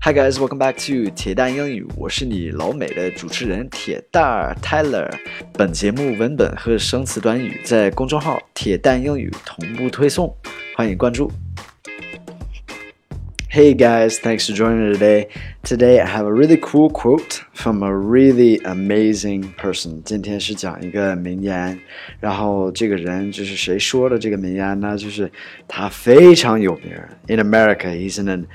Hi guys, welcome back to 铁蛋英语，我是你老美的主持人铁蛋儿 Tyler。本节目文本和生词短语在公众号“铁蛋英语”同步推送，欢迎关注。Hey guys, thanks for joining today. Today I have a really cool quote from a really amazing person. 今天是讲一个名言，然后这个人就是谁说的这个名言呢？就是他非常有名。In America, he's an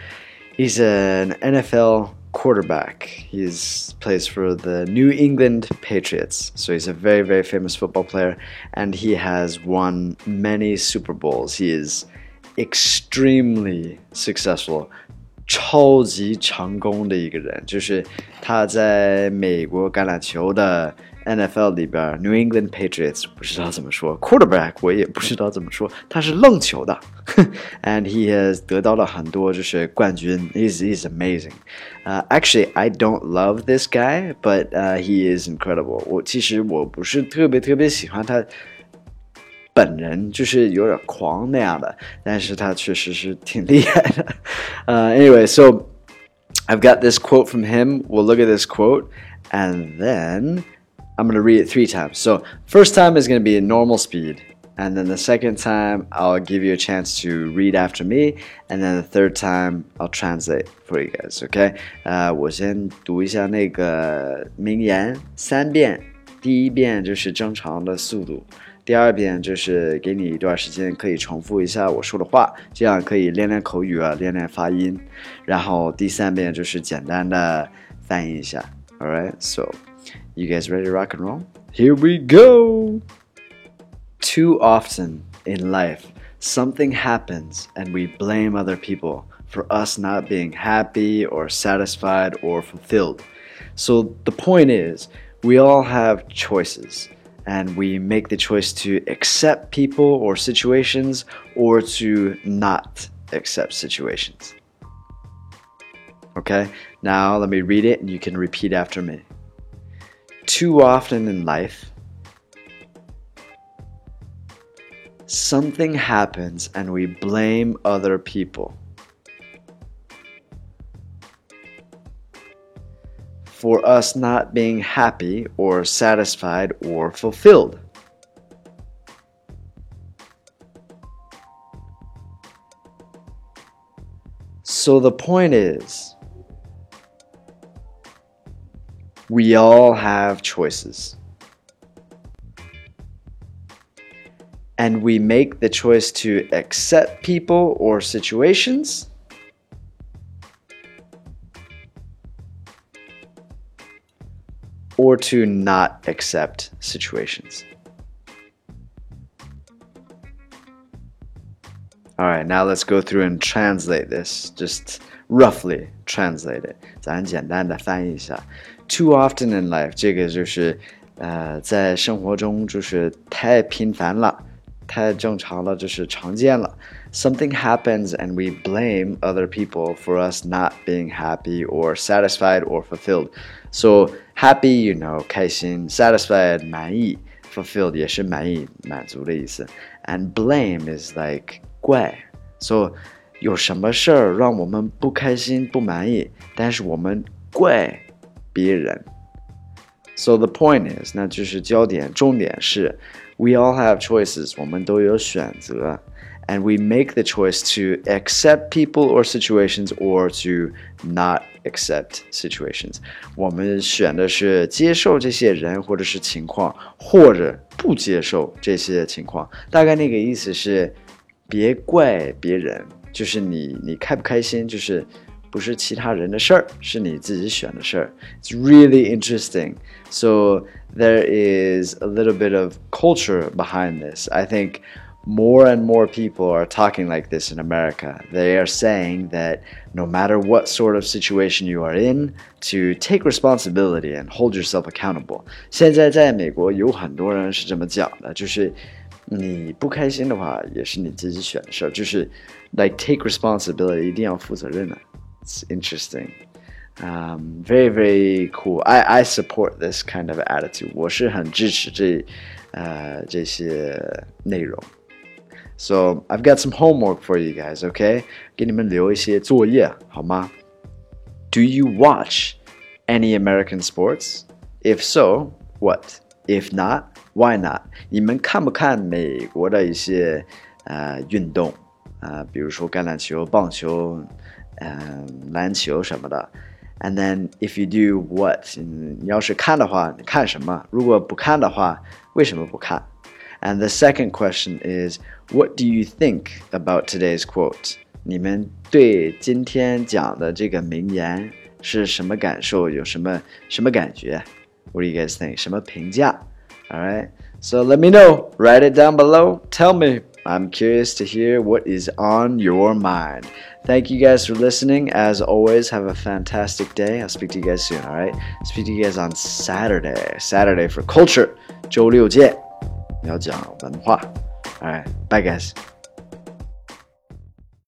He's an NFL quarterback. He's plays for the New England Patriots. So he's a very very famous football player and he has won many Super Bowls. He is extremely successful. 超级成功的一个人，就是他在美国橄榄球的 NFL 里边，New England Patriots 不知道怎么说，quarterback 我也不知道怎么说，他是愣球的，and he has 得到了很多就是冠军，he's he's amazing。呃、uh,，actually I don't love this guy, but uh, he is incredible。我其实我不是特别特别喜欢他。本人就是有点狂那样的，但是他确实是挺厉害的。Uh, anyway, so I've got this quote from him. We'll look at this quote, and then I'm going to read it three times. So, first time is going to be in normal speed. And then the second time, I'll give you a chance to read after me. And then the third time, I'll translate for you guys, okay? 呃，我先读一下那个名言三遍，第一遍就是正常的速度，第二遍就是给你一段时间可以重复一下我说的话，这样可以练练口语啊，练练发音。然后第三遍就是简单的翻译一下。All right, so. You guys ready to rock and roll? Here we go! Too often in life, something happens and we blame other people for us not being happy or satisfied or fulfilled. So the point is, we all have choices and we make the choice to accept people or situations or to not accept situations. Okay, now let me read it and you can repeat after me too often in life, something happens and we blame other people. For us not being happy or satisfied or fulfilled. So the point is, We all have choices. And we make the choice to accept people or situations. Or to not accept situations. All right, now let's go through and translate this. Just roughly translate it. 咱简单的翻译一下。 too often in life，这个就是呃，在生活中就是太频繁了，太正常了，就是常见了。Something happens and we blame other people for us not being happy or satisfied or fulfilled. So happy, you know, 开心；satisfied, 满意；fulfilled 也是满意、满足的意思。And blame is like 怪。So 有什么事儿让我们不开心、不满意，但是我们怪。 别人。So the point is，那就是焦点重点是，we all have choices，我们都有选择，and we make the choice to accept people or situations or to not accept situations。我们选的是接受这些人或者是情况，或者不接受这些情况。大概那个意思是，别怪别人，就是你你开不开心，就是。 不是其他人的事儿，是你自己选的事儿。It's really interesting. So there is a little bit of culture behind this. I think more and more people are talking like this in America. They are saying that no matter what sort of situation you are in, to take responsibility and hold yourself accountable. 现在在美国有很多人是这么讲的，就是你不开心的话，也是你自己选的事儿，就是 like take responsibility，一定要负责任的。 it's interesting. Um, very very cool. I I support this kind of attitude. 我是很支持这呃这些内容。So I've got some homework for you guys. Okay，给你们留一些作业好吗 Do you watch any American sports? If so, what? If not, why not？你们看不看美国的一些呃运动啊、呃，比如说橄榄球、棒球、 嗯、呃、篮球什么的？And then if you do what？嗯，你要是看的话，你看什么？如果不看的话，为什么不看？And the second question is, what do you think about today's quote? 你们对今天讲的这个名言是什么感受？有什么什么感觉？What do you guys think？什么评价？All right, so let me know. Write it down below. Tell me. I'm curious to hear what is on your mind. Thank you guys for listening. As always, have a fantastic day. I'll speak to you guys soon, all right? Speak to you guys on Saturday. Saturday for culture. 周六见。要讲文化。All right, bye guys.